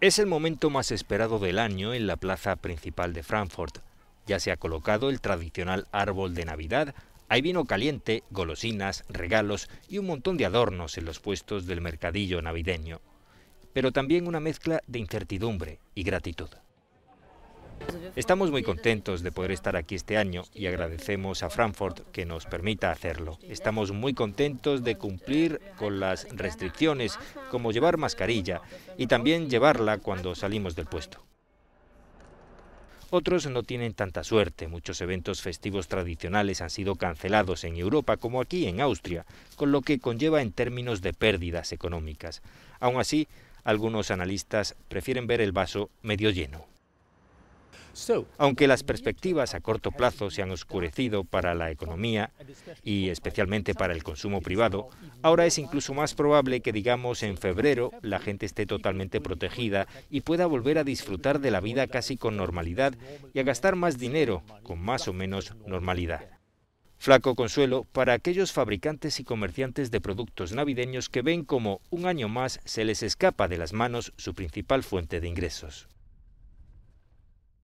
Es el momento más esperado del año en la plaza principal de Frankfurt. Ya se ha colocado el tradicional árbol de Navidad, hay vino caliente, golosinas, regalos y un montón de adornos en los puestos del mercadillo navideño. Pero también una mezcla de incertidumbre y gratitud. Estamos muy contentos de poder estar aquí este año y agradecemos a Frankfurt que nos permita hacerlo. Estamos muy contentos de cumplir con las restricciones como llevar mascarilla y también llevarla cuando salimos del puesto. Otros no tienen tanta suerte. Muchos eventos festivos tradicionales han sido cancelados en Europa como aquí en Austria, con lo que conlleva en términos de pérdidas económicas. Aún así, algunos analistas prefieren ver el vaso medio lleno. Aunque las perspectivas a corto plazo se han oscurecido para la economía y especialmente para el consumo privado, ahora es incluso más probable que digamos en febrero la gente esté totalmente protegida y pueda volver a disfrutar de la vida casi con normalidad y a gastar más dinero con más o menos normalidad. Flaco consuelo para aquellos fabricantes y comerciantes de productos navideños que ven como un año más se les escapa de las manos su principal fuente de ingresos.